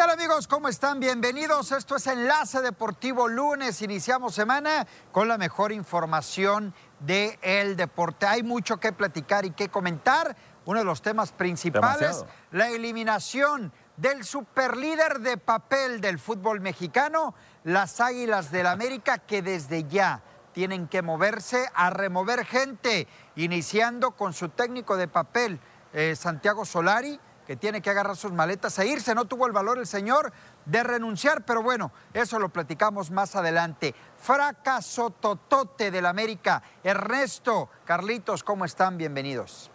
¿Qué tal amigos? ¿Cómo están? Bienvenidos. Esto es Enlace Deportivo Lunes. Iniciamos semana con la mejor información del el deporte. Hay mucho que platicar y que comentar. Uno de los temas principales, la eliminación del superlíder de papel del fútbol mexicano, las Águilas del América, que desde ya tienen que moverse a remover gente, iniciando con su técnico de papel, eh, Santiago Solari que tiene que agarrar sus maletas e irse. No tuvo el valor el señor de renunciar, pero bueno, eso lo platicamos más adelante. Fracaso totote del América. Ernesto, Carlitos, ¿cómo están? Bienvenidos.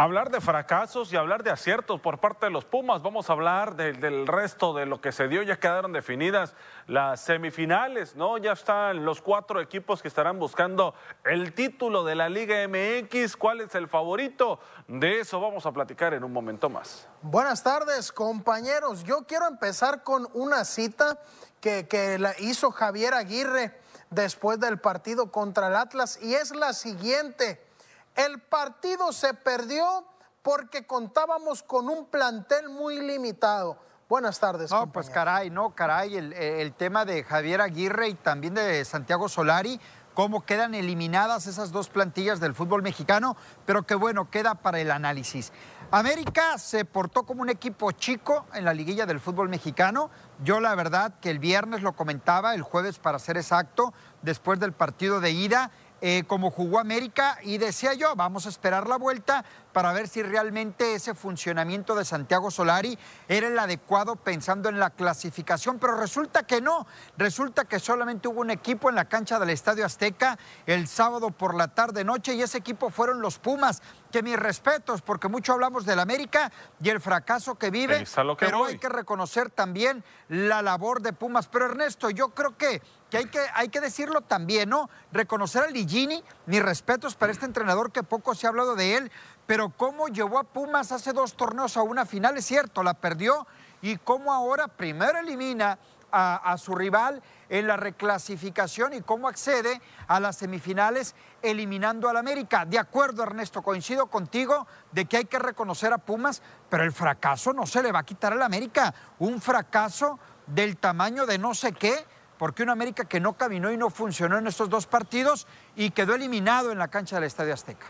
Hablar de fracasos y hablar de aciertos por parte de los Pumas. Vamos a hablar del resto de lo que se dio. Ya quedaron definidas las semifinales, ¿no? Ya están los cuatro equipos que estarán buscando el título de la Liga MX. ¿Cuál es el favorito? De eso vamos a platicar en un momento más. Buenas tardes, compañeros. Yo quiero empezar con una cita que, que la hizo Javier Aguirre después del partido contra el Atlas y es la siguiente. El partido se perdió porque contábamos con un plantel muy limitado. Buenas tardes. No, pues caray, no, caray, el, tema de Javier Aguirre y también de Santiago Solari, cómo quedan eliminadas esas dos plantillas del fútbol mexicano, pero que bueno, queda para el análisis. América se portó como un equipo chico en la liguilla del fútbol mexicano. Yo la verdad que el viernes lo comentaba, el jueves para ser exacto, después del partido de ida, eh, como jugó América y decía yo, vamos a esperar la vuelta para ver si realmente ese funcionamiento de Santiago Solari era el adecuado pensando en la clasificación, pero resulta que no, resulta que solamente hubo un equipo en la cancha del Estadio Azteca el sábado por la tarde noche y ese equipo fueron los Pumas, que mis respetos, porque mucho hablamos del América y el fracaso que vive, pero hay que reconocer también la labor de Pumas. Pero Ernesto, yo creo que, que, hay, que hay que decirlo también, ¿no? Reconocer a Ligini, mis respetos para este entrenador que poco se ha hablado de él, pero cómo llevó a Pumas hace dos torneos a una final, es cierto, la perdió, y cómo ahora primero elimina a, su rival en la reclasificación y cómo accede a las semifinales eliminando al América. De acuerdo, Ernesto, coincido contigo de que hay que reconocer a Pumas, pero el fracaso no se le va a quitar al América. Un fracaso del tamaño de no sé qué, porque un América que no caminó y no funcionó en estos dos partidos y quedó eliminado en la cancha del Estadio Azteca.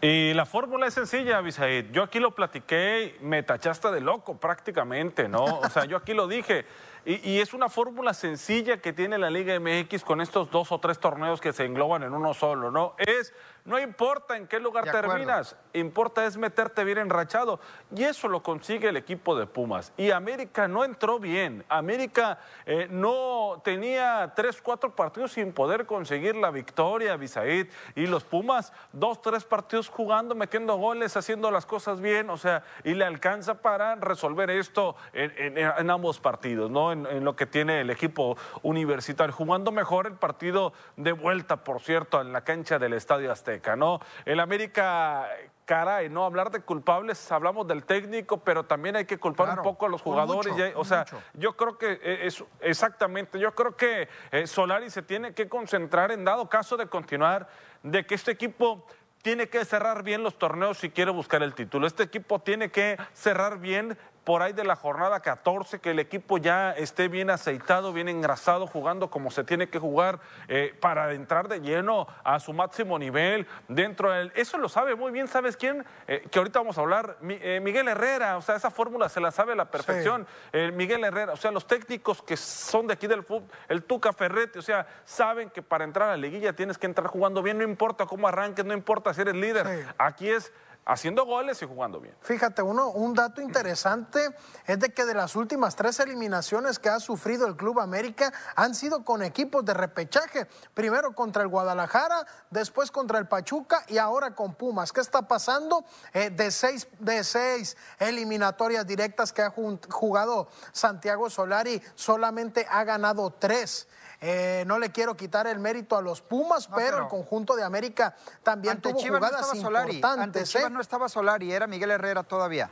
Y la fórmula es sencilla, Bisaid. Yo aquí lo platiqué, me tachaste de loco prácticamente, ¿no? O sea, yo aquí lo dije. Y es una fórmula sencilla que tiene la Liga MX con estos dos o tres torneos que se engloban en uno solo, ¿no? Es no importa en qué lugar terminas, importa es meterte bien enrachado. Y eso lo consigue el equipo de Pumas. Y América no entró bien. América eh, no tenía tres, cuatro partidos sin poder conseguir la victoria, Bisaid. Y los Pumas, dos, tres partidos jugando, metiendo goles, haciendo las cosas bien. O sea, y le alcanza para resolver esto en, ambos partidos, ¿no? En, en lo que tiene el equipo universitario. Jugando mejor el partido de vuelta, por cierto, en la cancha del Estadio Azteca. ¿No? El América, caray, no hablar de culpables, hablamos del técnico, pero también hay que culpar un poco a los jugadores. o sea, yo creo que e, es exactamente, yo creo que eh, Solari se tiene que concentrar en dado caso de continuar, de que este equipo tiene que cerrar bien los torneos si quiere buscar el título. Este equipo tiene que cerrar bien por ahí de la jornada 14, que el equipo ya esté bien aceitado, bien engrasado, jugando como se tiene que jugar eh, para entrar de lleno a su máximo nivel dentro del... Eso lo sabe muy bien, ¿sabes quién? Eh, que ahorita vamos a hablar, eh, Miguel Herrera, o sea, esa fórmula se la sabe a la perfección. Miguel Herrera, o sea, los técnicos que son de aquí del fútbol, el Tuca Ferretti, o sea, saben que para entrar a la liguilla tienes que entrar jugando bien, no importa cómo arranques, no importa si eres líder. Aquí es haciendo goles y jugando bien. Fíjate, uno, un dato interesante es de que de las últimas tres eliminaciones que ha sufrido el Club América han sido con equipos de repechaje. Primero contra el Guadalajara, después contra el Pachuca y ahora con Pumas. ¿Qué está pasando? Eh, de, seis, de seis eliminatorias directas que ha jugado Santiago Solari, solamente ha ganado tres. Eh, no le quiero quitar el mérito a los Pumas, pero, el conjunto de América también tuvo jugadas no importantes. Ante Chivas ¿eh? no estaba Solari, era Miguel Herrera todavía.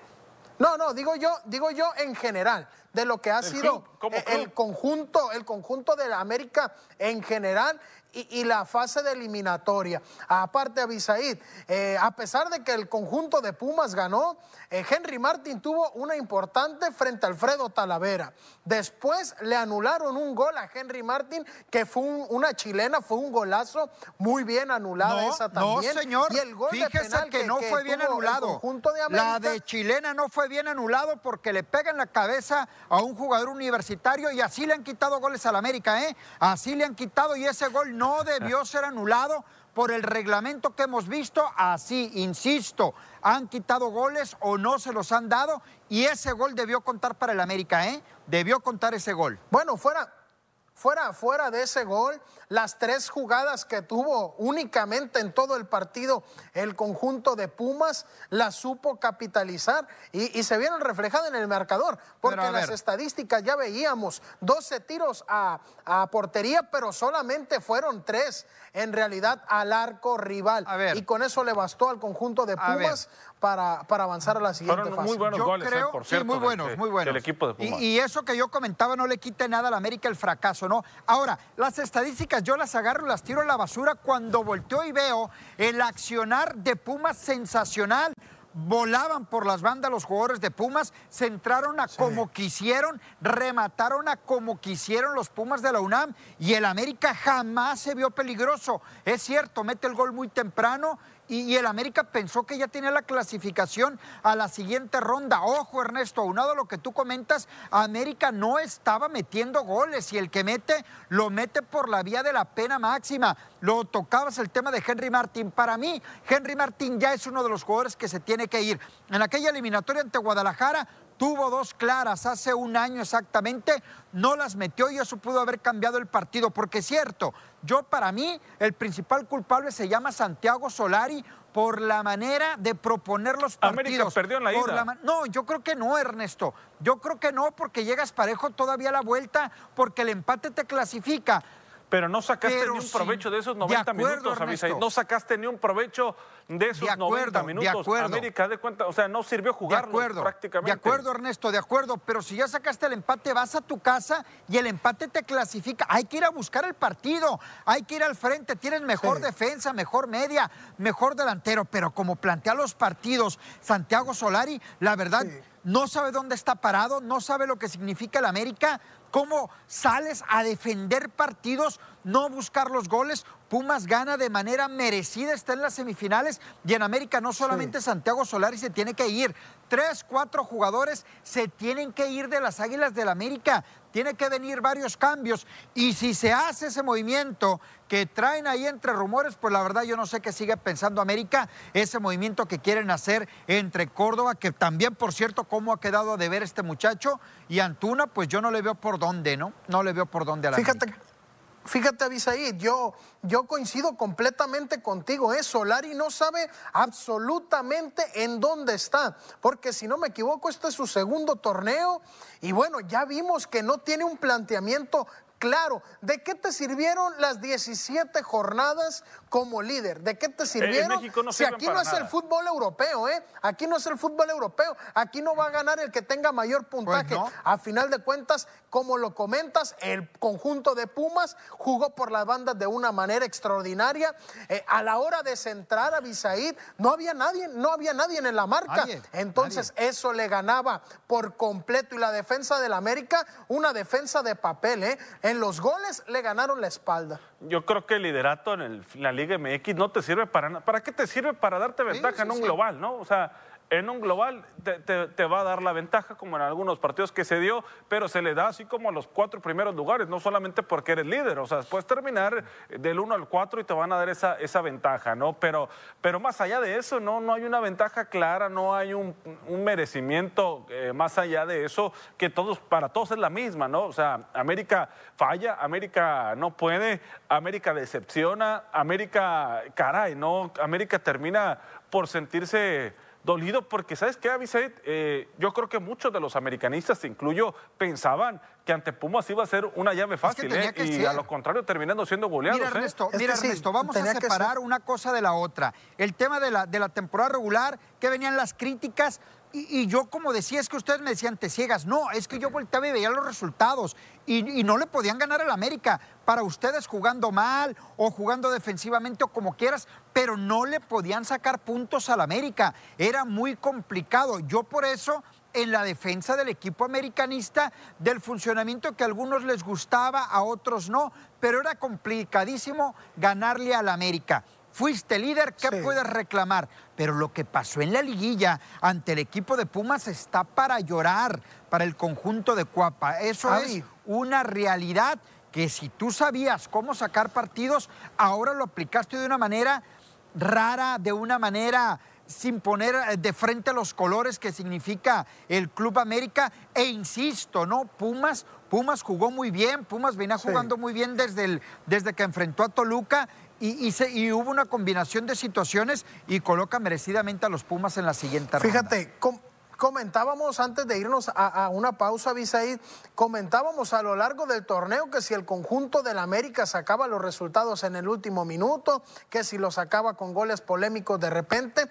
No, no, digo yo, digo yo en general, de lo que ha sido el conjunto, el conjunto de la América en general y, la fase de eliminatoria. Aparte, Abisaid, eh, a pesar de que el conjunto de Pumas ganó, eh, Henry Martin tuvo una importante frente a Alfredo Talavera. Después le anularon un gol a Henry Martin, que fue una chilena, fue un golazo muy bien anulada esa también. No, señor. Y el gol Fíjese que, no fue bien anulado. la de chilena no fue bien anulado porque le pega en la cabeza a un jugador universitario y así le han quitado goles al América, ¿eh? Así le han quitado y ese gol no debió ser anulado por el reglamento que hemos visto, así, insisto, han quitado goles o no se los han dado y ese gol debió contar para el América, ¿eh? Debió contar ese gol. Bueno, fuera, fuera, fuera de ese gol, las tres jugadas que tuvo únicamente en todo el partido el conjunto de Pumas las supo capitalizar y, se vieron reflejadas en el marcador, porque las estadísticas ya veíamos 12 tiros a, portería, pero solamente fueron tres en realidad al arco rival. Y con eso le bastó al conjunto de Pumas para, para, avanzar a la siguiente fase. muy buenos goles, ¿eh? por cierto, muy buenos, muy buenos. El equipo de Pumas. Y, y, eso que yo comentaba no le quite nada al América el fracaso, ¿no? Ahora, las estadísticas yo las agarro, las tiro a la basura cuando volteo y veo el accionar de Pumas sensacional volaban por las bandas los jugadores de Pumas, se entraron a como quisieron, remataron a como quisieron los Pumas de la UNAM y el América jamás se vio peligroso. Es cierto, mete el gol muy temprano y, el América pensó que ya tenía la clasificación a la siguiente ronda. Ojo, Ernesto, aunado a lo que tú comentas, América no estaba metiendo goles y el que mete, lo mete por la vía de la pena máxima. Lo tocabas el tema de Henry Martín. Para mí, Henry Martín ya es uno de los jugadores que se tiene que ir. En aquella eliminatoria ante Guadalajara, tuvo dos claras hace un año exactamente, no las metió y eso pudo haber cambiado el partido, porque es cierto, yo para mí el principal culpable se llama Santiago Solari por la manera de proponer los partidos. América perdió en la ida. no, yo creo que no, Ernesto. Yo creo que no, porque llegas parejo todavía a la vuelta, porque el empate te clasifica. Pero no sacaste ni un provecho de esos 90 minutos, No sacaste ni un provecho de esos 90 minutos. De América de cuenta, o sea, no sirvió jugar prácticamente. De acuerdo, Ernesto, de acuerdo. Pero si ya sacaste el empate, vas a tu casa y el empate te clasifica. Hay que ir a buscar el partido, hay que ir al frente. Tienes mejor defensa, mejor media, mejor delantero. Pero como plantea los partidos Santiago Solari, la verdad. no sabe dónde está parado, no sabe lo que significa el América, cómo sales a defender partidos, no buscar los goles. Pumas gana de manera merecida, está en las semifinales y en América no solamente Santiago Solari se tiene que ir, tres, cuatro jugadores se tienen que ir de las Águilas del América, tiene que venir varios cambios. Y si se hace ese movimiento que traen ahí entre rumores, pues la verdad yo no sé qué sigue pensando América, ese movimiento que quieren hacer entre Córdoba, que también por cierto cómo ha quedado de ver este muchacho y Antuna, pues yo no le veo por dónde, ¿no? No le veo por dónde a la Fíjate. Fíjate, Abisaí, yo, yo coincido completamente contigo. ¿eh? Solari no sabe absolutamente en dónde está, porque si no me equivoco, este es su segundo torneo y bueno, ya vimos que no tiene un planteamiento claro. ¿De qué te sirvieron las 17 jornadas como líder? ¿De qué te sirvieron? si aquí no es el fútbol europeo, ¿eh? Aquí no es el fútbol europeo. Aquí no va a ganar el que tenga mayor pues puntaje. A final de cuentas, como lo comentas, el conjunto de Pumas jugó por las bandas de una manera extraordinaria. Eh, a la hora de centrar a Bisaid, no había nadie, no había nadie en la marca. Entonces, eso le ganaba por completo. Y la defensa del América, una defensa de papel, ¿eh? En los goles le ganaron la espalda. Yo creo que el liderato en, la Liga MX no te sirve para nada. ¿Para qué te sirve? Para darte ventaja en un global, ¿no? O sea, en un global te, va a dar la ventaja, como en algunos partidos que se dio, pero se le da así como a los cuatro primeros lugares, no solamente porque eres líder, o sea, puedes terminar del 1 al 4 y te van a dar esa, esa ventaja, ¿no? Pero, pero más allá de eso, no, no hay una ventaja clara, no hay un, merecimiento eh, más allá de eso, que todos, para todos es la misma, ¿no? O sea, América falla, América no puede, América decepciona, América, caray, ¿no? América termina por sentirse dolido porque, ¿sabes qué, Avisaid? Eh, yo creo que muchos de los americanistas, incluyo, pensaban que ante Pumas iba a ser una llave fácil, ¿eh? y a lo contrario terminando siendo goleados. Mira, ¿eh? Mira, Ernesto vamos a separar una cosa de la otra. El tema de la, de la temporada regular, que venían las críticas, Y, yo, como decía, es que ustedes me decían, te ciegas. No, es que yo volteaba y veía los resultados y, no le podían ganar al América. Para ustedes jugando mal o jugando defensivamente o como quieras, pero no le podían sacar puntos al América. Era muy complicado. Yo por eso en la defensa del equipo americanista, del funcionamiento que a algunos les gustaba, a otros no, pero era complicadísimo ganarle al América fuiste líder, ¿qué puedes reclamar? Pero lo que pasó en la liguilla ante el equipo de Pumas está para llorar, para el conjunto de Cuapa. Eso es una realidad que si tú sabías cómo sacar partidos, ahora lo aplicaste de una manera rara, de una manera sin poner eh, de frente los colores que significa el Club América. E insisto, ¿no? Pumas, Pumas jugó muy bien, Pumas venía jugando muy bien desde, el, desde que enfrentó a Toluca y, hubo una combinación de situaciones y coloca merecidamente a los Pumas en la siguiente ronda. Fíjate, comentábamos antes de irnos a, una pausa, Bisaid, comentábamos a lo largo del torneo que si el conjunto del América sacaba los resultados en el último minuto, que si lo sacaba con goles polémicos de repente.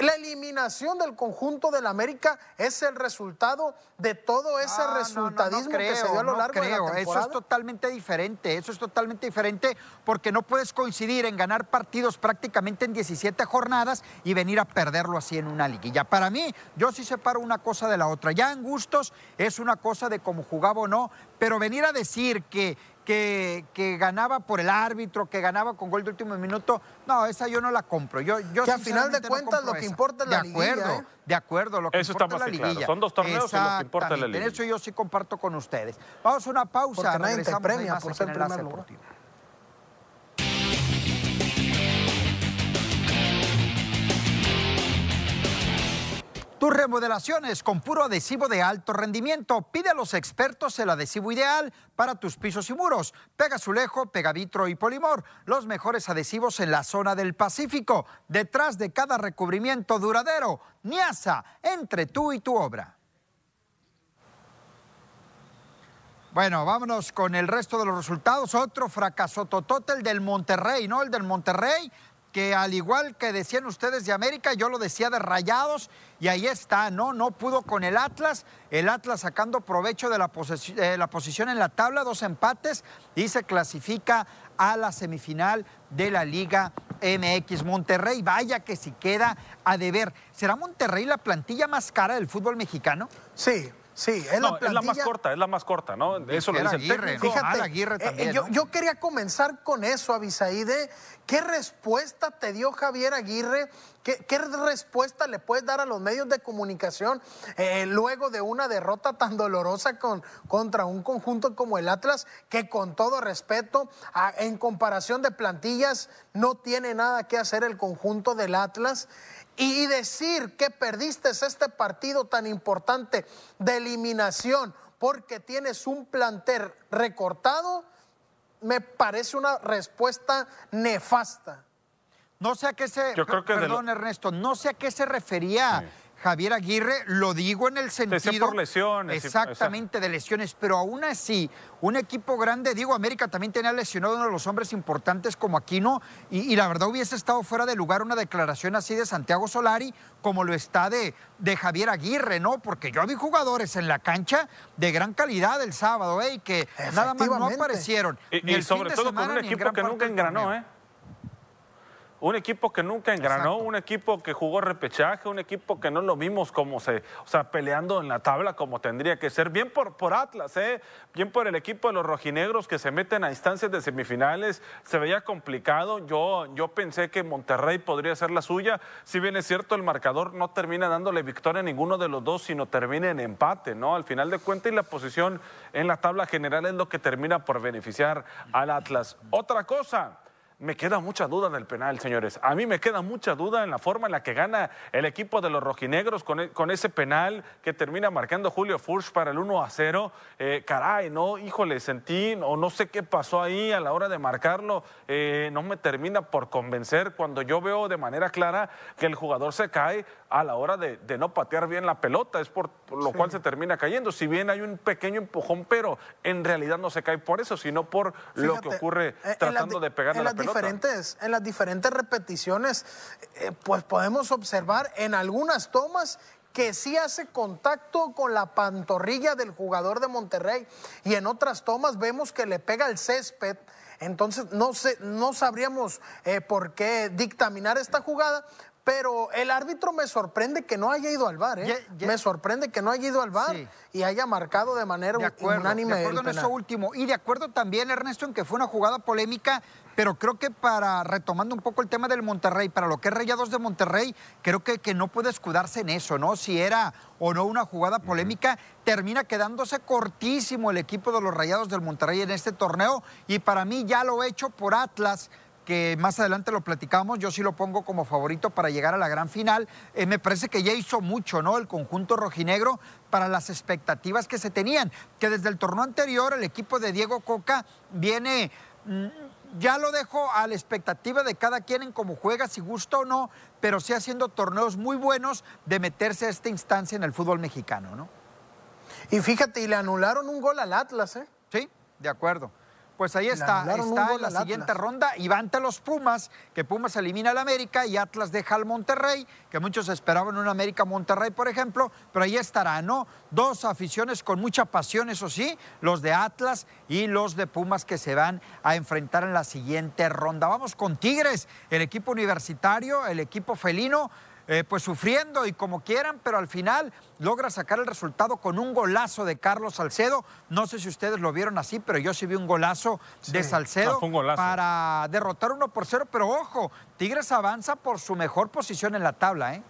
La eliminación del conjunto del América es el resultado de todo ese ah, resultadismo que se dio a lo largo de la temporada. Eso es totalmente diferente, eso es totalmente diferente porque no puedes coincidir en ganar partidos prácticamente en 17 jornadas y venir a perderlo así en una liguilla. Para mí, yo sí separo una cosa de la otra. Ya en gustos es una cosa de cómo jugaba o no, pero venir a decir que que, ganaba por el árbitro, que ganaba con gol de último minuto. No, esa yo no la compro. Yo, yo que a final de cuentas lo que importa es la de acuerdo, ¿eh? De acuerdo, lo que eso importa es la liguilla. Son dos torneos y lo que importa es la liguilla. En eso yo sí comparto con ustedes. Vamos a una pausa. Porque nadie te premia por ser primer lugar. Tus remodelaciones con puro adhesivo de alto rendimiento. Pide a los expertos el adhesivo ideal para tus pisos y muros. Pega Azulejo, Pegavitro y Polimor. Los mejores adhesivos en la zona del Pacífico. Detrás de cada recubrimiento duradero. Niasa, entre tú y tu obra. Bueno, vámonos con el resto de los resultados. Otro fracaso el del Monterrey, ¿no? El del Monterrey que al igual que decían ustedes de América, yo lo decía de Rayados y ahí está, ¿no? No pudo con el Atlas, el Atlas sacando provecho de la, la posición en la tabla, dos empates y se clasifica a la semifinal de la Liga MX. Monterrey, vaya que si queda a deber. ¿Será Monterrey la plantilla más cara del fútbol mexicano? Sí, Sí, es, la es la más corta, es la más corta, ¿no? Eso lo dice el técnico. Fíjate, Aguirre eh, también, yo, yo, quería comenzar con eso, Avisaide. ¿Qué respuesta te dio Javier Aguirre? ¿Qué, respuesta le puedes dar a los medios de comunicación eh, luego de una derrota tan dolorosa con, contra un conjunto como el Atlas, que con todo respeto, en comparación de plantillas, no tiene nada que hacer el conjunto del Atlas? Y decir que perdiste este partido tan importante de eliminación porque tienes un planter recortado, me parece una respuesta nefasta. No sé a qué se, perdón Ernesto, no sé a qué se refería. Javier Aguirre, lo digo en el sentido. por lesiones. Exactamente, de lesiones, pero aún así, un equipo grande, digo, América también tenía lesionado uno de los hombres importantes como Aquino, y, y, la verdad hubiese estado fuera de lugar una declaración así de Santiago Solari, como lo está de, de Javier Aguirre, ¿no? Porque yo vi jugadores en la cancha de gran calidad el sábado, ¿eh? Y que nada más no aparecieron. Y, sobre todo con un equipo que nunca engranó, ¿eh? Un equipo que nunca engranó, un equipo que jugó repechaje, un equipo que no lo vimos como se, o sea, peleando en la tabla como tendría que ser. Bien por, por Atlas, ¿eh? bien por el equipo de los rojinegros que se meten a instancias de semifinales. Se veía complicado. Yo, yo pensé que Monterrey podría ser la suya. Si bien es cierto, el marcador no termina dándole victoria a ninguno de los dos, sino termina en empate, ¿no? Al final de cuentas, y la posición en la tabla general es lo que termina por beneficiar al Atlas. Otra cosa me queda mucha duda del penal, señores. A mí me queda mucha duda en la forma en la que gana el equipo de los rojinegros con, e, ese penal que termina marcando Julio Furch para el 1 a 0. Eh, caray, no, híjole, sentí o no sé qué pasó ahí a la hora de marcarlo. Eh, no me termina por convencer cuando yo veo de manera clara que el jugador se cae a la hora de, no patear bien la pelota. Es por, lo cual se termina cayendo. Si bien hay un pequeño empujón, pero en realidad no se cae por eso, sino por lo que ocurre eh, tratando de pegar la pelota diferentes, en las diferentes repeticiones, eh, pues podemos observar en algunas tomas que sí hace contacto con la pantorrilla del jugador de Monterrey y en otras tomas vemos que le pega el césped. Entonces no, sé, no sabríamos eh, por qué dictaminar esta jugada, pero el árbitro me sorprende que no haya ido al bar, ¿eh? Me sorprende que no haya ido al bar y haya marcado de manera unánime. De acuerdo en eso último. Y de acuerdo también, Ernesto, en que fue una jugada polémica, pero creo que para, retomando un poco el tema del Monterrey, para lo que es Rayados de Monterrey, creo que, que no puede escudarse en eso, ¿no? Si era o no una jugada polémica, termina quedándose cortísimo el equipo de los Rayados del Monterrey en este torneo. Y para mí ya lo he hecho por Atlas que más adelante lo platicamos, yo sí lo pongo como favorito para llegar a la gran final. Eh, me parece que ya hizo mucho, ¿no? El conjunto rojinegro para las expectativas que se tenían, que desde el torneo anterior el equipo de Diego Coca viene... Mm, ya lo dejo a la expectativa de cada quien en cómo juega, si gusta o no, pero sí haciendo torneos muy buenos de meterse a esta instancia en el fútbol mexicano, ¿no? Y fíjate, y le anularon un gol al Atlas, ¿eh? Sí, de acuerdo. Pues ahí está, está en la siguiente ronda y va ante los Pumas, que Pumas elimina al América y Atlas deja al Monterrey, que muchos esperaban un América Monterrey, por ejemplo, pero ahí estará, ¿no? Dos aficiones con mucha pasión, eso sí, los de Atlas y los de Pumas que se van a enfrentar en la siguiente ronda. Vamos con Tigres, el equipo universitario, el equipo felino. Eh, pues sufriendo y como quieran, pero al final logra sacar el resultado con un golazo de Carlos Salcedo. No sé si ustedes lo vieron así, pero yo sí vi un golazo de Salcedo para derrotar uno por cero. Pero ojo, Tigres avanza por su mejor posición en la tabla, ¿eh?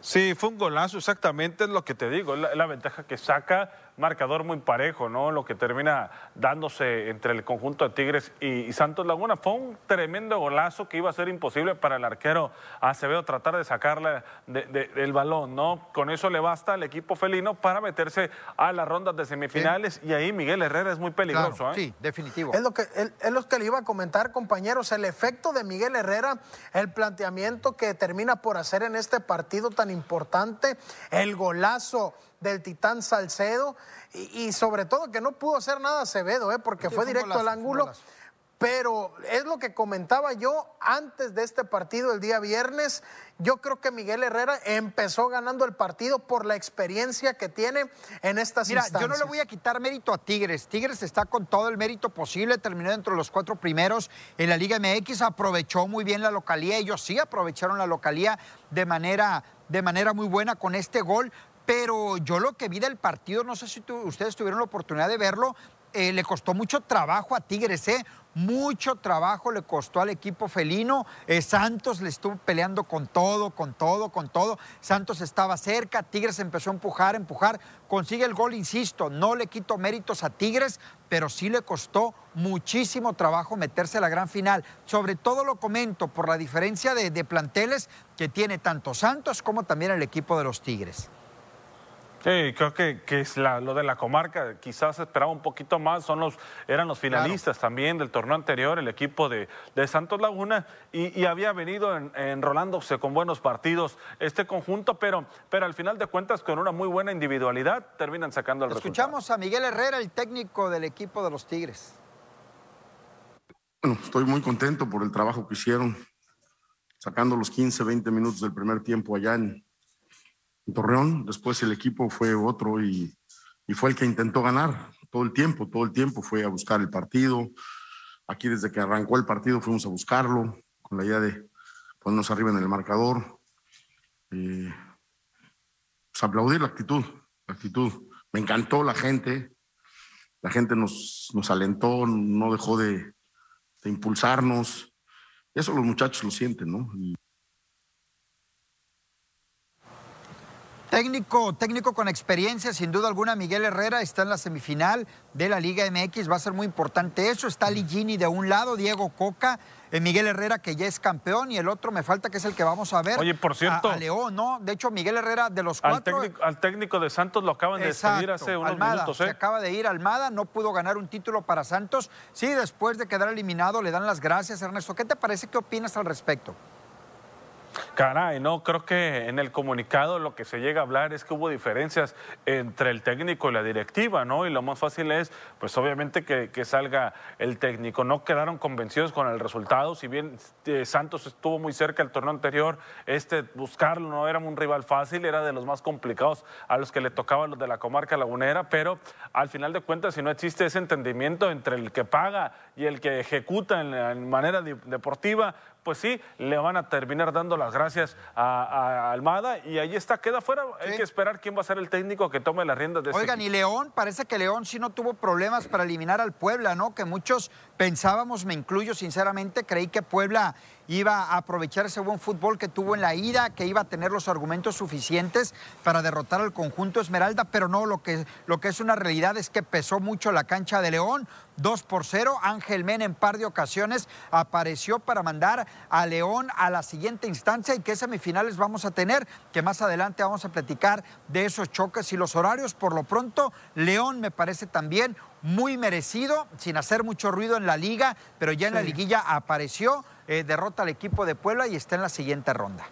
Sí, fue un golazo, exactamente es lo que te digo, es la, ventaja que saca, marcador muy parejo, ¿no? Lo que termina dándose entre el conjunto de Tigres y, Santos Laguna. Fue un tremendo golazo que iba a ser imposible para el arquero Acevedo tratar de sacarle del balón, ¿no? Con eso le basta al equipo felino para meterse a las rondas de semifinales y ahí Miguel Herrera es muy peligroso, ¿eh? Sí, definitivo. Es lo, que, es lo que le iba a comentar, compañeros, el efecto de Miguel Herrera, el planteamiento que termina por hacer en este partido tan importante, el golazo del Titán Salcedo y, sobre todo que no pudo hacer nada Acevedo, ¿eh? porque fue directo al ángulo. Pero es lo que comentaba yo antes de este partido el día viernes. Yo creo que Miguel Herrera empezó ganando el partido por la experiencia que tiene en estas Mira, yo no le voy a quitar mérito a Tigres. Tigres está con todo el mérito posible, terminó dentro de los cuatro primeros en la Liga MX, aprovechó muy bien la localía. Ellos sí aprovecharon la localía de manera, de manera muy buena con este gol. Pero yo lo que vi del partido, no sé si ustedes tuvieron la oportunidad de verlo, eh, le costó mucho trabajo a Tigres, ¿eh? Mucho trabajo le costó al equipo felino. Eh, Santos le estuvo peleando con todo, con todo, con todo. Santos estaba cerca, Tigres empezó a empujar, empujar. Consigue el gol, insisto, no le quito méritos a Tigres, pero sí le costó muchísimo trabajo meterse a la gran final. Sobre todo lo comento por la diferencia de, de planteles que tiene tanto Santos como también el equipo de los Tigres. Sí, creo que, que es lo de la comarca, quizás esperaba un poquito más, son los, eran los finalistas también del torneo anterior, el equipo de, de Santos Laguna, y, había venido enrolándose con buenos partidos este conjunto, pero, pero al final de cuentas con una muy buena individualidad terminan sacando el Escuchamos a Miguel Herrera, el técnico del equipo de los Tigres. Bueno, estoy muy contento por el trabajo que hicieron, sacando los 15, 20 minutos del primer tiempo allá en, Torreón, después el equipo fue otro y, fue el que intentó ganar todo el tiempo, todo el tiempo fue a buscar el partido. Aquí desde que arrancó el partido fuimos a buscarlo con la idea de ponernos arriba en el marcador. Eh, pues aplaudir la actitud, la actitud. Me encantó la gente, la gente nos, nos alentó, no dejó de, de impulsarnos. Eso los muchachos lo sienten, ¿no? Técnico, técnico con experiencia, sin duda alguna, Miguel Herrera está en la semifinal de la Liga MX, va a ser muy importante eso. Está Ligini de un lado, Diego Coca, eh, Miguel Herrera que ya es campeón y el otro me falta que es el que vamos a ver. Oye, por cierto. A, León, ¿no? De hecho, Miguel Herrera de los cuatro. Al técnico, de Santos lo acaban de despedir hace unos minutos. ¿eh? Se acaba de ir Almada, no pudo ganar un título para Santos. Sí, después de quedar eliminado le dan las gracias, Ernesto. ¿Qué te parece? ¿Qué opinas al respecto? Caray, no, creo que en el comunicado lo que se llega a hablar es que hubo diferencias entre el técnico y la directiva, ¿no? Y lo más fácil es, pues obviamente que, salga el técnico. No quedaron convencidos con el resultado, si bien eh, Santos estuvo muy cerca el torneo anterior, este buscarlo no era un rival fácil, era de los más complicados a los que le tocaban los de la comarca lagunera, pero al final de cuentas, si no existe ese entendimiento entre el que paga y el que ejecuta en, manera deportiva, pues sí, le van a terminar dando las gracias a, Almada y ahí está, queda fuera. Hay que esperar quién va a ser el técnico que tome las riendas de Oigan, y León, parece que León sí no tuvo problemas para eliminar al Puebla, ¿no? Que muchos pensábamos, me incluyo sinceramente, creí que Puebla iba a aprovechar ese buen fútbol que tuvo en la ida, que iba a tener los argumentos suficientes para derrotar al conjunto Esmeralda, pero no, lo que, lo que es una realidad es que pesó mucho la cancha de León, 2 por 0, Ángel Men en par de ocasiones apareció para mandar a León a la siguiente instancia. Y qué semifinales vamos a tener, que más adelante vamos a platicar de esos choques y los horarios. Por lo pronto, León me parece también muy merecido, sin hacer mucho ruido en la liga, pero ya en la liguilla apareció eh, derrota al equipo de Puebla y está en la siguiente ronda.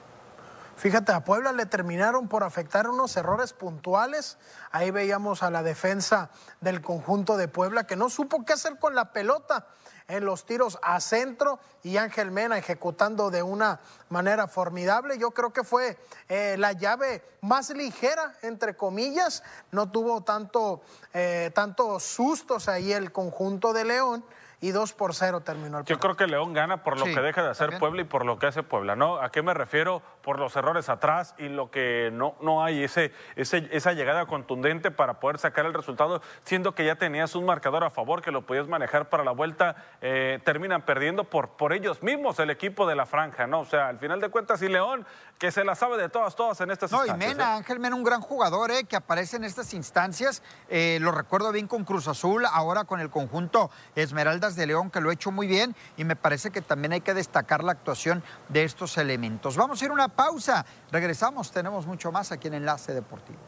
Fíjate, a Puebla le terminaron por afectar unos errores puntuales. Ahí veíamos a la defensa del conjunto de Puebla que no supo qué hacer con la pelota en los tiros a centro y Ángel Mena ejecutando de una manera formidable. Yo creo que fue eh, la llave más ligera, entre comillas. No tuvo tanto, eh, tantos sustos ahí el conjunto de León y 2 por 0 terminó el Yo creo que León gana por lo que deja de hacer Puebla y por lo que hace Puebla, ¿no? ¿A qué me refiero? Por los errores atrás y lo que no, no hay ese, ese, esa llegada contundente para poder sacar el resultado, siendo que ya tenías un marcador a favor que lo podías manejar para la vuelta, eh, terminan perdiendo por, por ellos mismos el equipo de la franja, ¿no? O sea, al final de cuentas, y León, que se la sabe de todas, todas en estas instancias. No, y Mena, ¿eh? Ángel Mena, un gran jugador, ¿eh? Que aparece en estas instancias, eh, lo recuerdo bien con Cruz Azul, ahora con el conjunto Esmeraldas de León, que lo ha hecho muy bien, y me parece que también hay que destacar la actuación de estos elementos. Vamos a ir una pausa, regresamos, tenemos mucho más aquí en Enlace Deportivo.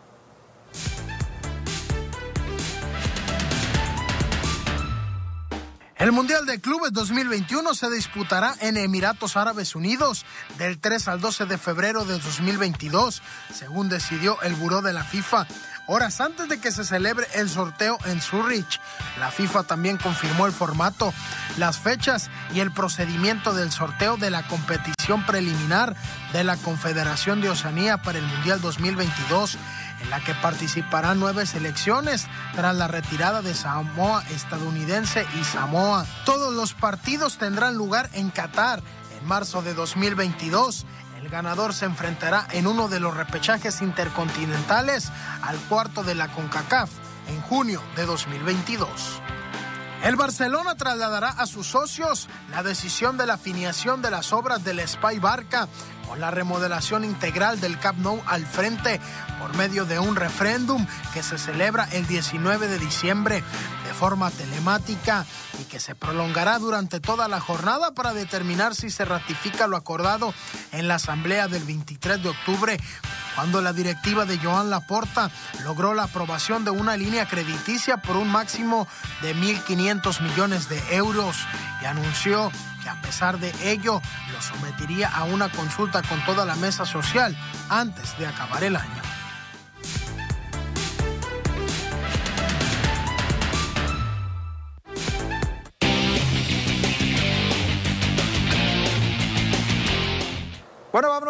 El Mundial de Clubes 2021 se disputará en Emiratos Árabes Unidos del 3 al 12 de febrero de 2022, según decidió el Buró de la FIFA horas antes de que se celebre el sorteo en Zurich. La FIFA también confirmó el formato, las fechas y el procedimiento del sorteo de la competición preliminar de la Confederación de Oceanía para el Mundial 2022 en la que participarán nueve selecciones tras la retirada de Samoa estadounidense y Samoa. Todos los partidos tendrán lugar en Qatar en marzo de 2022 el ganador se enfrentará en uno de los repechajes intercontinentales al cuarto de la CONCACAF en junio de 2022. El Barcelona trasladará a sus socios la decisión de la afiliación de las obras del Spy Barca con la remodelación integral del Camp Nou al frente por medio de un referéndum que se celebra el 19 de diciembre de forma telemática y que se prolongará durante toda la jornada para determinar si se ratifica lo acordado en la asamblea del 23 de octubre cuando la directiva de Joan Laporta logró la aprobación de una línea crediticia por un máximo de 1.500 millones de euros y anunció que a pesar de ello lo sometería a una consulta con toda la mesa social antes de acabar el año.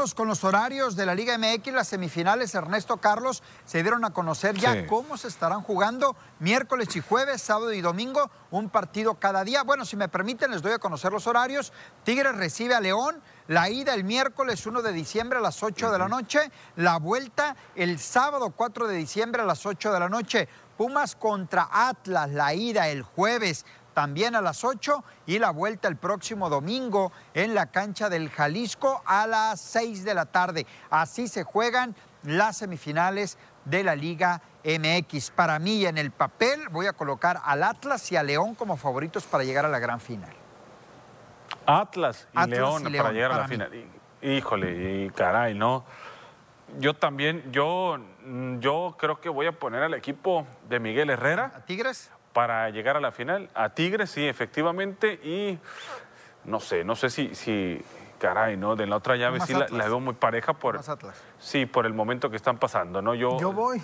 Vámonos con los horarios de la Liga MX. Las semifinales, Ernesto Carlos, se dieron a conocer ya cómo se estarán jugando miércoles y jueves, sábado y domingo, un partido cada día. Bueno, si me permiten, les doy a conocer los horarios. Tigres recibe a León. La ida el miércoles 1 de diciembre a las 8 de la noche. La vuelta el sábado 4 de diciembre a las 8 de la noche. Pumas contra Atlas, la ida el jueves también a las 8 y la vuelta el próximo domingo en la cancha del Jalisco a las 6 de la tarde. Así se juegan las semifinales de la Liga MX. Para mí en el papel voy a colocar al Atlas y a León como favoritos para llegar a la gran final. Atlas y, León, para llegar a la final. Híjole, y caray, ¿no? Yo también, yo, yo creo que voy a poner al equipo de Miguel Herrera. ¿A Tigres? Para llegar a la final. A Tigres, sí, efectivamente, y no sé, no sé si, si caray, ¿no? De la otra llave Más sí la, la veo muy pareja por, Más Atlas. sí, por el momento que están pasando, ¿no? Yo, Yo voy,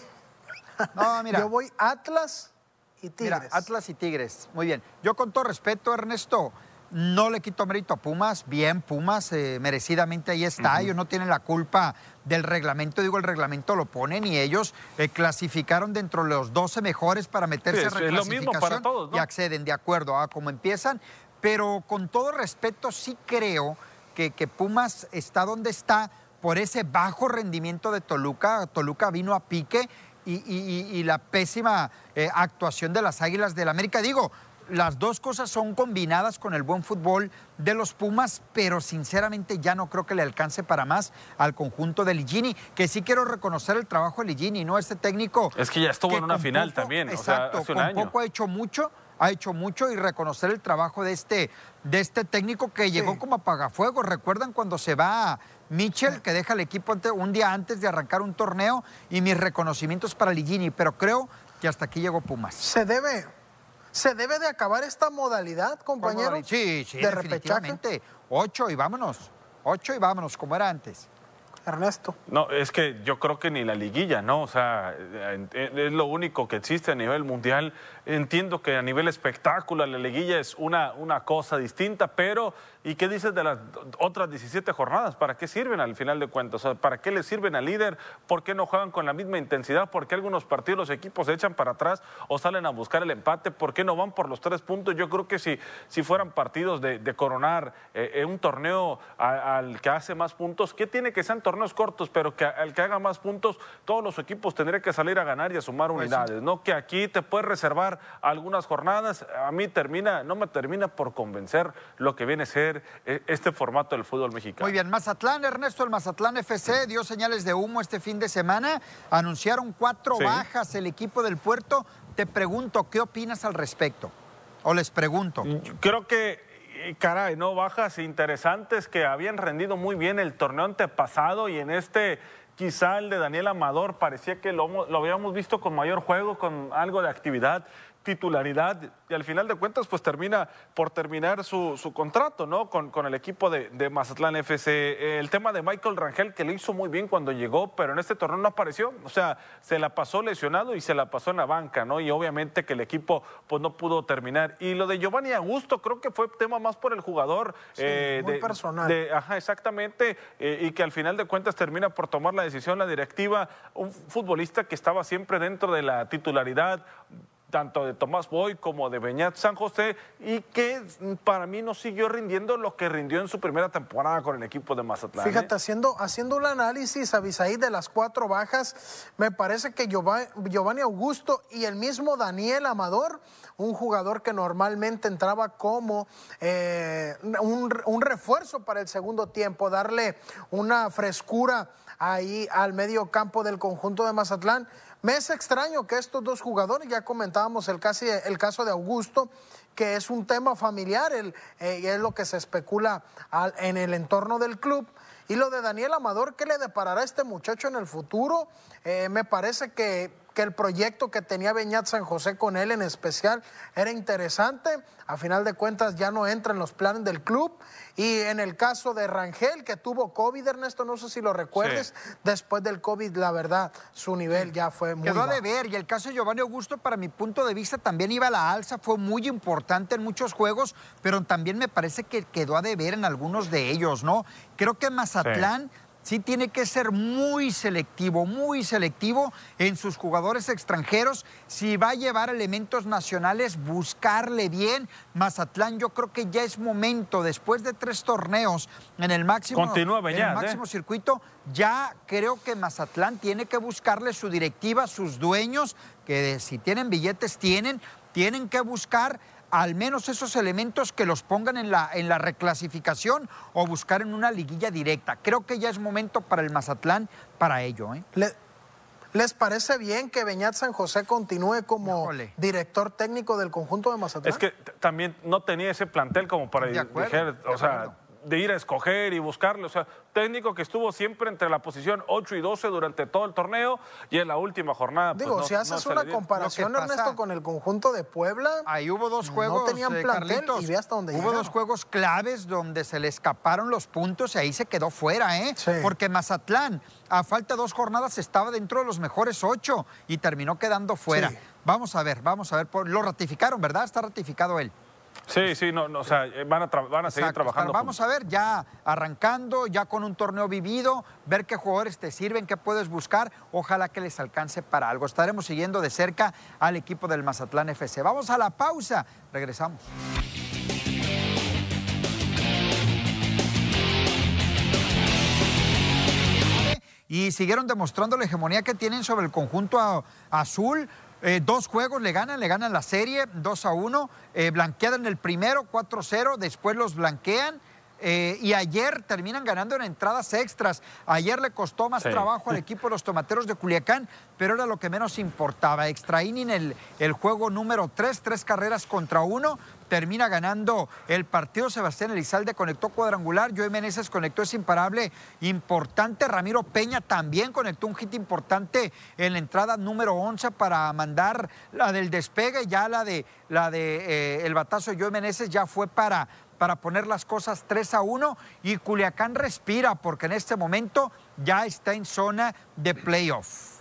No, mira. yo voy Atlas y Tigres. Mira, Atlas y Tigres. Muy bien. Yo con todo respeto, Ernesto, no le quito mérito a Pumas. Bien, Pumas, eh, merecidamente ahí está. Ellos no tienen la culpa del reglamento. Digo, el reglamento lo ponen y ellos eh, clasificaron dentro de los 12 mejores para meterse Sí, a es lo mismo para reclasificación todos, ¿no? y acceden de acuerdo a cómo empiezan. Pero con todo respeto, sí creo que, que Pumas está donde está por ese bajo rendimiento de Toluca. Toluca vino a pique y, y- y- y la pésima eh, actuación de las Águilas del América. Digo, las dos cosas son combinadas con el buen fútbol de los Pumas, pero sinceramente ya no creo que le alcance para más al conjunto de Ligini, que sí quiero reconocer el trabajo de Ligini, ¿no? Este técnico. Es que ya estuvo que en una final poco- también, o sea, Exacto, hace un con año. poco ha hecho mucho, ha hecho mucho y reconocer el trabajo de este, de este técnico que llegó como apagafuegos. ¿Recuerdan cuando se va Mitchell, que deja el equipo ante- un día antes de arrancar un torneo? Y mis reconocimientos para Ligini, pero creo que hasta aquí llegó Pumas. Se debe, se debe de acabar esta modalidad, compañero. Sí, sí, de repechaje. definitivamente. Ocho y vámonos. Ocho y vámonos, como era antes. Ernesto. No, es que yo creo que ni la liguilla, ¿no? O sea, es lo único que existe a nivel mundial. Entiendo que a nivel espectáculo la liguilla es una, una cosa distinta, pero ¿y qué dices de las otras 17 jornadas? ¿Para qué sirven al final de cuentas? O sea, ¿para qué le sirven al líder? ¿Por qué no juegan con la misma intensidad? ¿Por qué algunos partidos los equipos se echan para atrás o salen a buscar el empate? ¿Por qué no van por los tres puntos? Yo creo que si, si fueran partidos de, de coronar eh, en un torneo al que hace más puntos, ¿qué tiene que sean torneos cortos, pero que al que haga más puntos, todos los equipos tendrían que salir a ganar y a sumar Pues unidades, ¿no? Que aquí te puedes reservar algunas jornadas, a mí termina, no me termina por convencer lo que viene a ser eh, este formato del fútbol mexicano. Muy bien, Mazatlán, Ernesto, el Mazatlán FC dio señales de humo este fin de semana. Anunciaron cuatro Sí. bajas el equipo del puerto. Te pregunto, ¿qué opinas al respecto? O les pregunto. Yo Creo que, eh, caray, ¿no? Bajas interesantes que habían rendido muy bien el torneo antepasado y en este, quizá el de Daniel Amador, parecía que lo, lo habíamos visto con mayor juego, con algo de actividad, titularidad y al final de cuentas pues termina por terminar su, su contrato, ¿no? Con, con el equipo de, de Mazatlán FC. El tema de Michael Rangel que le hizo muy bien cuando llegó, pero en este torneo no apareció, o sea, se la pasó lesionado y se la pasó en la banca, ¿no? Y obviamente que el equipo pues no pudo terminar. Y lo de Giovanni Augusto creo que fue tema más por el jugador. eh, muy de- personal. de- ajá, exactamente, eh, y que al final de cuentas termina por tomar la decisión la directiva, un futbolista que estaba siempre dentro de la titularidad tanto de Tomás Boy como de Beñat San José y que para mí no siguió rindiendo lo que rindió en su primera temporada con el equipo de Mazatlán. ¿eh? Fíjate, haciendo, haciendo un análisis, Avisaí, de las cuatro bajas, me parece que Giova- Giovanni Augusto y el mismo Daniel Amador, un jugador que normalmente entraba como eh, un, un refuerzo para el segundo tiempo, darle una frescura ahí al medio campo del conjunto de Mazatlán. Me es extraño que estos dos jugadores, ya comentábamos el, casi, el caso de Augusto, que es un tema familiar, el, eh, y es lo que se especula al- en el entorno del club. Y lo de Daniel Amador, ¿qué le deparará a este muchacho en el futuro? Eh, me parece que, que el proyecto que tenía Beñat San José con él en especial era interesante. A final de cuentas ya no entra en los planes del club. Y en el caso de Rangel, que tuvo COVID, Ernesto, no sé si lo recuerdes, después del COVID, la verdad, su nivel ya fue muy Quedó a bajo. deber y el caso de Giovanni Augusto, para mi punto de vista, también iba a la alza, fue muy importante en muchos juegos, pero también me parece que quedó a deber en algunos de ellos, ¿no? Creo que Mazatlán sí, tiene que ser muy selectivo, muy selectivo en sus jugadores extranjeros. Si va a llevar elementos nacionales, buscarle bien. Mazatlán, yo creo que ya es momento, después de tres torneos en el máximo, Continúa en el ¿eh? máximo circuito, ya creo que Mazatlán tiene que buscarle su directiva, sus dueños, que si tienen billetes tienen, tienen que buscar al menos esos elementos que los pongan en la, en la reclasificación o buscar en una liguilla directa. Creo que ya es momento para el Mazatlán para ello. ¿eh? Le- ¿Les parece bien que Beñat San José continúe como Híjole. director técnico del conjunto de Mazatlán? Es que también no tenía ese plantel como para de o sea. De ir a escoger y buscarle. O sea, técnico que estuvo siempre entre la posición 8 y 12 durante todo el torneo y en la última jornada. pues, Digo, no- si no haces una comparación, Ernesto, con el conjunto de Puebla, Ahí hubo dos No juegos. tenían eh, plantel Carlitos. y ve hasta dónde Hubo llegaron. dos juegos claves donde se le escaparon los puntos y ahí se quedó fuera, ¿eh? Sí. Porque Mazatlán, a falta de dos jornadas, estaba dentro de los mejores ocho y terminó quedando fuera. Sí. Vamos a ver, vamos a ver. Lo ratificaron, ¿verdad? Está ratificado él. Sí, sí, no, no, o sea, eh, van a, tra- van a seguir Exacto, trabajando. Vamos a ver, ya arrancando, ya con un torneo vivido, ver qué jugadores te sirven, qué puedes buscar. Ojalá que les alcance para algo. Estaremos siguiendo de cerca al equipo del Mazatlán FC. Vamos a la pausa. Regresamos. y siguieron demostrando la hegemonía que tienen sobre el conjunto azul. Eh, dos juegos le ganan, le ganan la serie 2 a 1, eh, blanqueadan el primero 4-0, después los blanquean. Eh, y ayer terminan ganando en entradas extras. Ayer le costó más Sí. trabajo al equipo de los tomateros de Culiacán, pero era lo que menos importaba. Extra inning el, el juego número 3, tres carreras contra uno. Termina ganando el partido. Sebastián Elizalde conectó cuadrangular. Joey Meneses conectó ese imparable importante. Ramiro Peña también conectó un hit importante en la entrada número 11 para mandar la del despegue. Ya la de, la de eh, el batazo de Joey Meneses ya fue para, para poner las cosas 3 a 1. Y Culiacán respira porque en este momento ya está en zona de playoff.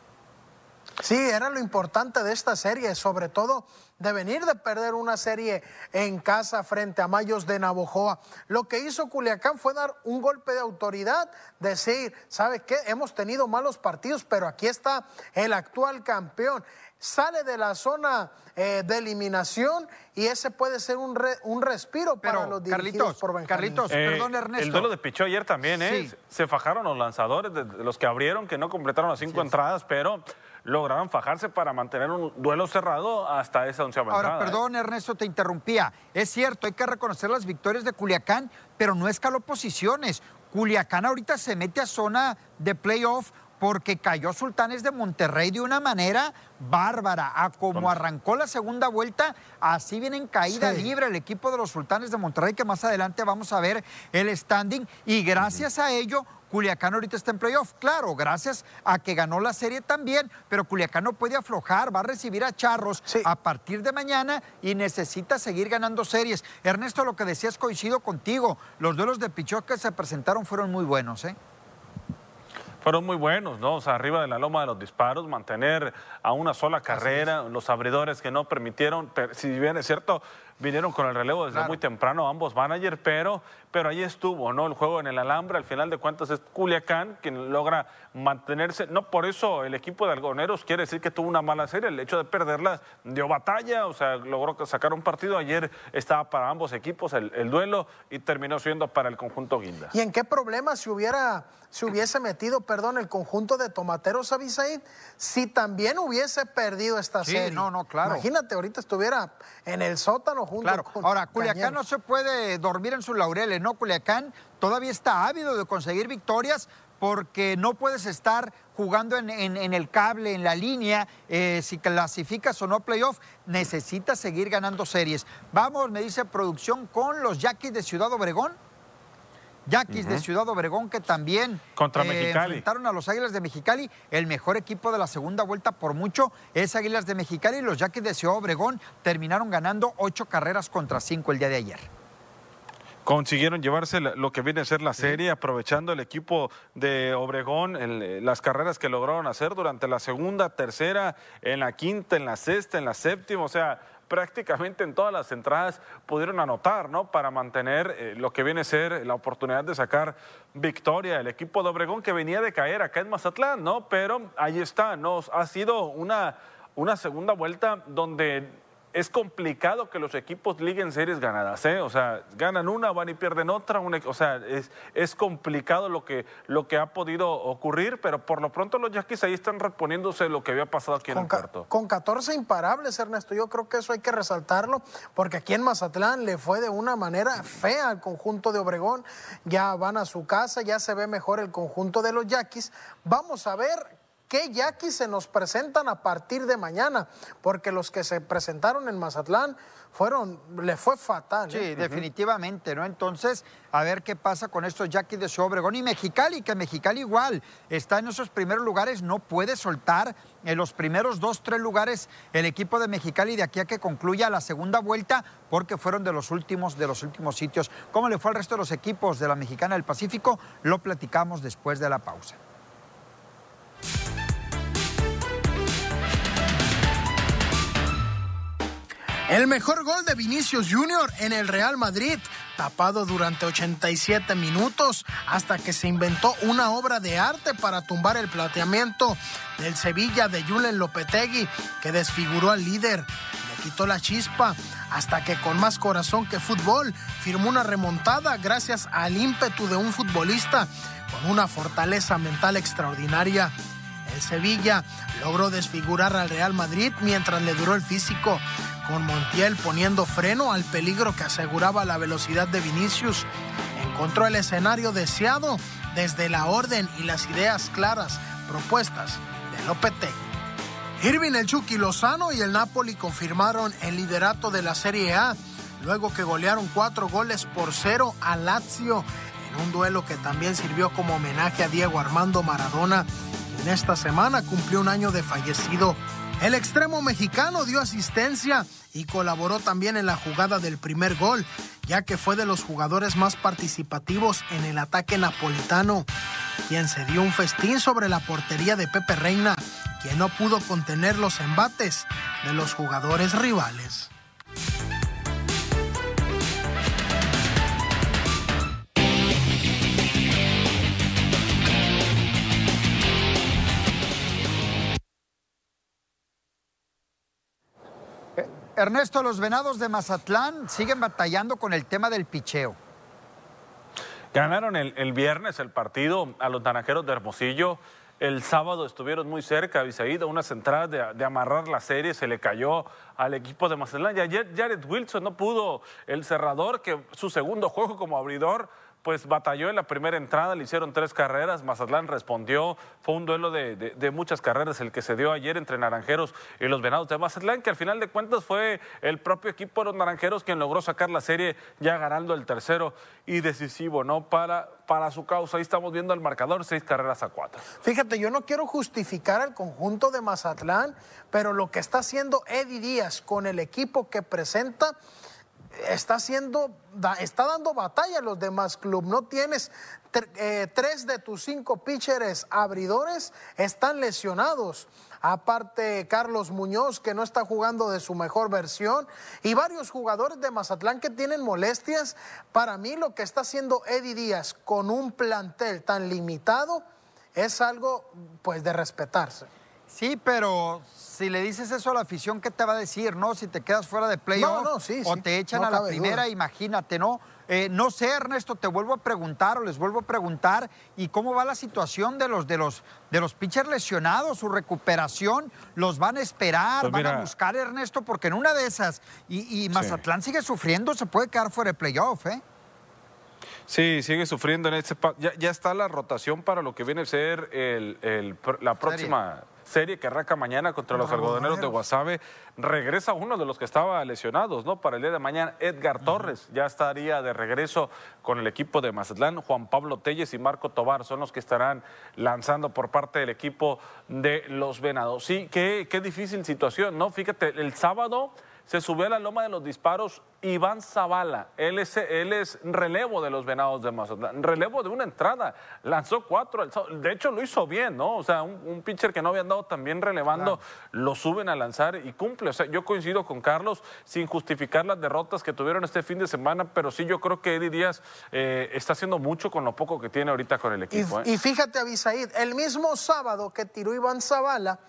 Sí, era lo importante de esta serie, sobre todo de venir de perder una serie en casa frente a Mayos de Navojoa. Lo que hizo Culiacán fue dar un golpe de autoridad, decir, ¿sabe qué? Hemos tenido malos partidos, pero aquí está el actual campeón. Sale de la zona eh, de eliminación y ese puede ser un, re- un respiro para Pero, los dirigidos Carlitos, por Benjamín. Carlitos, Eh, perdón, Ernesto. El duelo de pichó ayer también, ¿eh? Sí. Se fajaron los lanzadores, de, de los que abrieron, que no completaron las cinco entradas, pero lograron fajarse para mantener un duelo cerrado hasta esa onceava Ahora, entrada, ¿eh? perdón, Ernesto, te interrumpía. Es cierto, hay que reconocer las victorias de Culiacán, pero no escaló posiciones. Culiacán ahorita se mete a zona de playoff porque cayó Sultanes de Monterrey de una manera bárbara. A como arrancó la segunda vuelta, así viene en caída Sí. libre el equipo de los Sultanes de Monterrey, que más adelante vamos a ver el standing. Y gracias a ello, Culiacán ahorita está en playoff. Claro, gracias a que ganó la serie también, pero Culiacán no puede aflojar, va a recibir a Charros Sí. a partir de mañana y necesita seguir ganando series. Ernesto, lo que decías coincido contigo. Los duelos de pichó que se presentaron fueron muy buenos, ¿eh? Fueron muy buenos, ¿no? O sea, arriba de la loma de los disparos, mantener a una sola carrera, los abridores que no permitieron, per- si bien es cierto, vinieron con el relevo desde Claro. muy temprano ambos managers, pero, pero ahí estuvo, ¿no? El juego en el alambre, al final de cuentas es Culiacán quien logra mantenerse, no por eso el equipo de algoneros quiere decir que tuvo una mala serie, el hecho de perderla dio batalla, o sea, logró sacar un partido, ayer estaba para ambos equipos el, el duelo y terminó siendo para el conjunto Guinda. ¿Y en qué problema se hubiera, se hubiese metido, perdón, el conjunto de tomateros Abisaid si también hubiese perdido esta Sí, serie? no, no, claro. Imagínate, ahorita estuviera en el sótano junto Claro. con Ahora, Culiacán Cañeros. no se puede dormir en sus laureles, ¿no? Culiacán todavía está ávido de conseguir victorias porque no puedes estar jugando en, en- en el cable, en la línea, eh, si clasificas o no playoff, necesitas seguir ganando series. Vamos, me dice producción, con los Yaquis de Ciudad Obregón. Yaquis de Ciudad Obregón que también eh, Contra Mexicali. enfrentaron a los Águilas de Mexicali, el mejor equipo de la segunda vuelta por mucho es Águilas de Mexicali y los Yaquis de Ciudad Obregón terminaron ganando ocho carreras contra cinco el día de ayer. Consiguieron llevarse lo que viene a ser la serie, aprovechando el equipo de Obregón, el- las carreras que lograron hacer durante la segunda, tercera, en la quinta, en la sexta, en la séptima, o sea, prácticamente en todas las entradas pudieron anotar, ¿no? Para mantener eh, lo que viene a ser la oportunidad de sacar victoria. El equipo de Obregón que venía de caer acá en Mazatlán, ¿no? Pero ahí está, ¿no? Ha sido una, una segunda vuelta donde es complicado que los equipos liguen series ganadas, ¿eh? O sea, ganan una, van y pierden otra, una- o sea, es, es complicado lo que, lo que ha podido ocurrir, pero por lo pronto los Yaquis ahí están reponiéndose lo que había pasado aquí en Con, el ca- puerto. con 14 imparables, Ernesto. Yo creo que eso hay que resaltarlo, porque aquí en Mazatlán le fue de una manera fea al conjunto de Obregón. Ya van a su casa, ya se ve mejor el conjunto de los Yaquis. Vamos a ver qué yaquis se nos presentan a partir de mañana, porque los que se presentaron en Mazatlán fueron, le fue fatal. Sí, ¿eh? definitivamente, ¿no? Entonces, a ver qué pasa con estos yaquis de su Obregón y Mexicali, que Mexicali igual está en esos primeros lugares, no puede soltar en los primeros dos, tres lugares el equipo de Mexicali de aquí a que concluya la segunda vuelta, porque fueron de los últimos, de los últimos sitios. ¿Cómo le fue al resto de los equipos de la Mexicana del Pacífico? Lo platicamos después de la pausa. El mejor gol de Vinicius Jr. en el Real Madrid, tapado durante 87 minutos hasta que se inventó una obra de arte para tumbar el plateamiento del Sevilla de Julen Lopetegui, que desfiguró al líder. Le quitó la chispa hasta que con más corazón que fútbol firmó una remontada gracias al ímpetu de un futbolista con una fortaleza mental extraordinaria. El Sevilla logró desfigurar al Real Madrid mientras le duró el físico con Montiel poniendo freno al peligro que aseguraba la velocidad de Vinicius. Encontró el escenario deseado desde la orden y las ideas claras propuestas de Lopetegui. Irving el Chucky Lozano y el Napoli confirmaron el liderato de la Serie A luego que golearon cuatro goles por cero a Lazio en un duelo que también sirvió como homenaje a Diego Armando Maradona. En esta semana cumplió un año de fallecido. El extremo mexicano dio asistencia y colaboró también en la jugada del primer gol, ya que fue de los jugadores más participativos en el ataque napolitano, quien se dio un festín sobre la portería de Pepe Reina, quien no pudo contener los embates de los jugadores rivales. Ernesto, los venados de Mazatlán siguen batallando con el tema del picheo. Ganaron el, viernes el partido a los naranjeros de Hermosillo. El sábado estuvieron muy cerca, Avisaída, unas entradas de, de, amarrar la serie, se le cayó al equipo de Mazatlán. Jared Wilson no pudo, el cerrador, que su segundo juego como abridor, pues batalló en la primera entrada, le hicieron tres carreras, Mazatlán respondió, fue un duelo de, muchas carreras el que se dio ayer entre Naranjeros y los Venados de Mazatlán, que al final de cuentas fue el propio equipo de los Naranjeros quien logró sacar la serie ya ganando el tercero y decisivo, ¿no? Para, para su causa, ahí estamos viendo el marcador, seis carreras a cuatro. Fíjate, yo no quiero justificar al conjunto de Mazatlán, pero lo que está haciendo Eddie Díaz con el equipo que presenta está haciendo, está dando batalla a los demás clubes. No tienes eh, tres de tus cinco pitchers abridores están lesionados. Aparte, Carlos Muñoz, que no está jugando de su mejor versión, y varios jugadores de Mazatlán que tienen molestias. Para mí, lo que está haciendo Eddie Díaz con un plantel tan limitado es algo, pues, de respetarse. Sí, pero si le dices eso a la afición, ¿qué te va a decir, no? Si te quedas fuera de playoff no, no, sí, o sí, te echan no a la primera, duda. imagínate, ¿no? Eh, no sé, Ernesto, te vuelvo a preguntar o les vuelvo a preguntar, ¿y cómo va la situación de los de los de los pitchers lesionados, su recuperación? ¿Los van a esperar? Pues ¿Van a buscar, Ernesto? Porque en una de esas, y, y Mazatlán sigue sufriendo, se puede quedar fuera de playoff, ¿eh? Sí, sigue sufriendo en este. Ya, ya, está la rotación para lo que viene a ser el, el, la próxima. Serie que arranca mañana contra los algodoneros de Guasave. Regresa uno de los que estaba lesionados, ¿no? Para el día de mañana, Edgar. Torres ya estaría de regreso con el equipo de Mazatlán. Juan Pablo Telles y Marco Tobar son los que estarán lanzando por parte del equipo de los Venados. Sí, qué, qué difícil situación, ¿no? Fíjate, el sábado se subió a la loma de los disparos Iván Zavala. Él es, él es relevo de los Venados de Mazatlán, relevo de una entrada. Lanzó cuatro, de hecho lo hizo bien, ¿no? O sea, un, un pitcher que no había andado tan bien relevando, claro. lo suben a lanzar y cumple. O sea, yo coincido con Carlos sin justificar las derrotas que tuvieron este fin de semana, pero sí yo creo que Eddie Díaz eh, está haciendo mucho con lo poco que tiene ahorita con el equipo. Y, ¿eh? y fíjate, Abisaid, el mismo sábado que tiró Iván Zavala,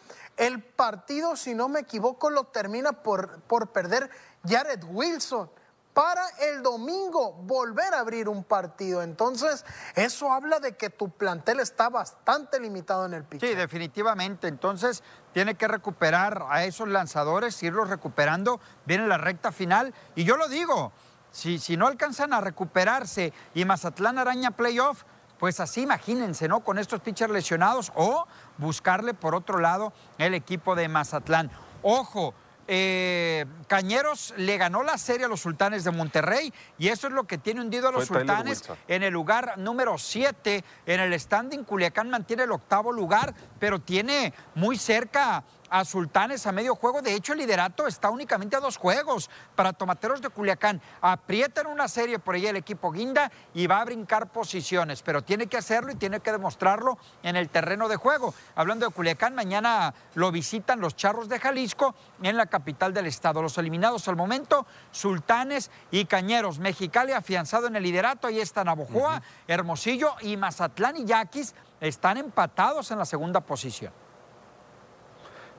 el partido, si no me equivoco, lo termina por, por perder Jared Wilson para el domingo volver a abrir un partido. Entonces, eso habla de que tu plantel está bastante limitado en el pitch. Sí, definitivamente. Entonces, tiene que recuperar a esos lanzadores, irlos recuperando. Viene la recta final. Y yo lo digo, si, si no alcanzan a recuperarse y Mazatlán araña playoff, pues así imagínense, ¿no? Con estos pitchers lesionados o buscarle por otro lado el equipo de Mazatlán. Ojo, eh, Cañeros le ganó la serie a los Sultanes de Monterrey y eso es lo que tiene hundido a los Sultanes en el lugar número 7 en el standing. Culiacán mantiene el octavo lugar, pero tiene muy cerca a Sultanes a medio juego. De hecho, el liderato está únicamente a dos juegos para Tomateros de Culiacán. Aprietan una serie por ahí el equipo Guinda y va a brincar posiciones, pero tiene que hacerlo y tiene que demostrarlo en el terreno de juego. Hablando de Culiacán, mañana lo visitan los Charros de Jalisco en la capital del estado. Los eliminados al momento, Sultanes y Cañeros. Mexicali afianzado en el liderato, ahí está Navojoa, Hermosillo y Mazatlán y Yaquis están empatados en la segunda posición.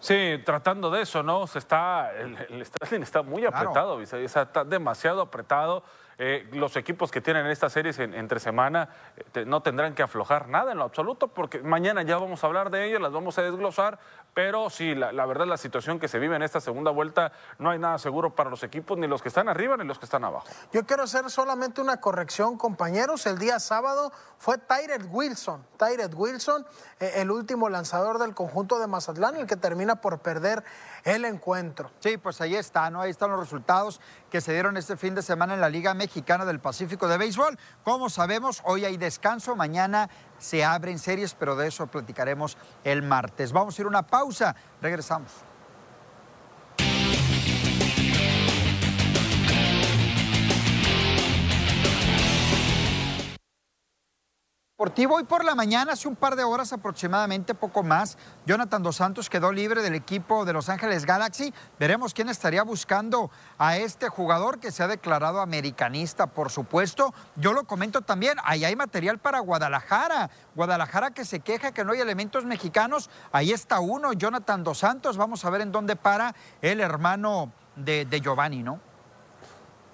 Sí, tratando de eso, ¿no? Se está, el, el está muy apretado, está demasiado apretado. Eh, los equipos que tienen estas series entre semana eh, no tendrán que aflojar nada en lo absoluto, porque mañana ya vamos a hablar de ellas, las vamos a desglosar, pero sí, la, verdad, la situación que se vive en esta segunda vuelta, no hay nada seguro para los equipos, ni los que están arriba ni los que están abajo. Yo quiero hacer solamente una corrección, compañeros. El día sábado fue Tyred Wilson, Tyred Wilson, eh, el último lanzador del conjunto de Mazatlán, el que termina por perder el encuentro. Sí, pues ahí está, ¿no? Ahí están los resultados que se dieron este fin de semana en la Liga Mexicana del Pacífico de Béisbol. Como sabemos, hoy hay descanso, mañana se abren series, pero de eso platicaremos el martes. Vamos a ir a una pausa, regresamos. Deportivo. Hoy por la mañana, hace un par de horas aproximadamente, poco más, Jonathan Dos Santos quedó libre del equipo de Los Ángeles Galaxy. Veremos quién estaría buscando a este jugador que se ha declarado americanista, por supuesto. Yo lo comento también, ahí hay material para Guadalajara. Guadalajara que se queja que no hay elementos mexicanos. Ahí está uno, Jonathan Dos Santos. Vamos a ver en dónde para el hermano de, Giovanni, ¿no?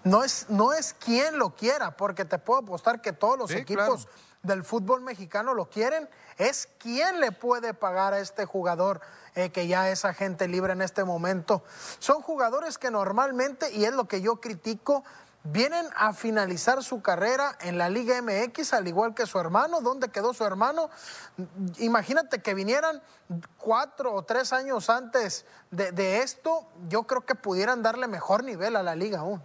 No es, no es quien lo quiera, porque te puedo apostar que todos los equipos del fútbol mexicano lo quieren, es quién le puede pagar a este jugador eh, que ya es agente libre en este momento. Son jugadores que normalmente, y es lo que yo critico, vienen a finalizar su carrera en la Liga MX, al igual que su hermano. ¿Dónde quedó su hermano? Imagínate que vinieran cuatro o tres años antes de, de esto, yo creo que pudieran darle mejor nivel a la liga aún.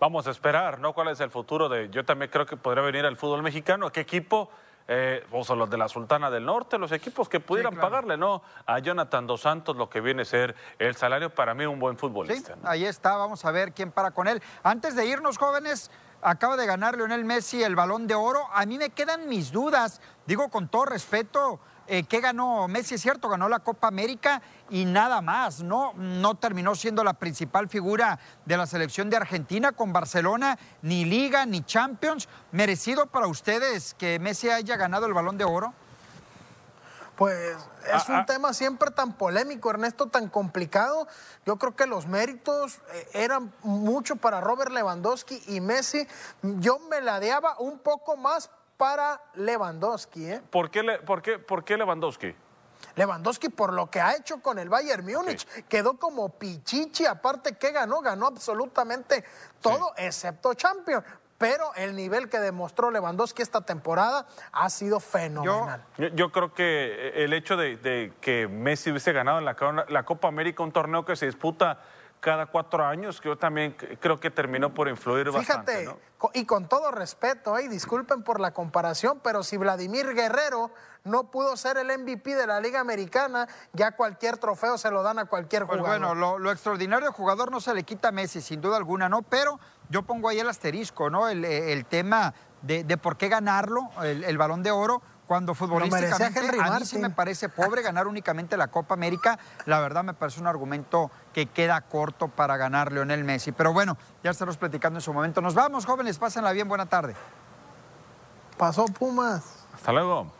Vamos a esperar, ¿no? ¿Cuál es el futuro de.? Yo también creo que podría venir al fútbol mexicano. ¿Qué equipo? Eh, o sea, los de la Sultana del Norte, los equipos que pudieran pagarle, ¿no? A Jonathan Dos Santos lo que viene a ser el salario para mí un buen futbolista. Sí, ahí está, vamos a ver quién para con él. Antes de irnos, jóvenes, acaba de ganar Lionel Messi el balón de oro. A mí me quedan mis dudas, digo con todo respeto eh, ¿Qué ganó Messi? Es cierto, ganó la Copa América y nada más, ¿no? No terminó siendo la principal figura de la selección de Argentina con Barcelona, ni Liga, ni Champions. ¿Merecido para ustedes que Messi haya ganado el balón de oro? Pues es un ah, ah. tema siempre tan polémico, Ernesto, tan complicado. Yo creo que los méritos eh, eran mucho para Robert Lewandowski y Messi. Yo me ladeaba un poco más para Lewandowski. ¿eh? ¿Por, qué, por, qué, ¿Por qué Lewandowski? Lewandowski por lo que ha hecho con el Bayern Múnich, quedó como pichichi, aparte que ganó, ganó absolutamente todo excepto Champions. Pero el nivel que demostró Lewandowski esta temporada ha sido fenomenal. Yo, creo que el hecho de, que Messi hubiese ganado en la, la Copa América, un torneo que se disputa cada cuatro años, que yo también creo que terminó por influir bastante. Fíjate, y con todo respeto, y disculpen por la comparación, pero si Vladimir Guerrero no pudo ser el MVP de la Liga Americana, ya cualquier trofeo se lo dan a cualquier pues jugador. Bueno, lo, extraordinario de jugador no se le quita a Messi, sin duda alguna, ¿no? Pero yo pongo ahí el asterisco, ¿no? El, tema de, por qué ganarlo, el balón de oro cuando futbolísticamente a mí sí me parece pobre ganar únicamente la Copa América. La verdad me parece un argumento que queda corto para ganar Leonel Messi. Pero bueno, ya estaremos platicando en su momento. Nos vamos, jóvenes, pásenla bien, buena tarde. Pasó Pumas. Hasta luego.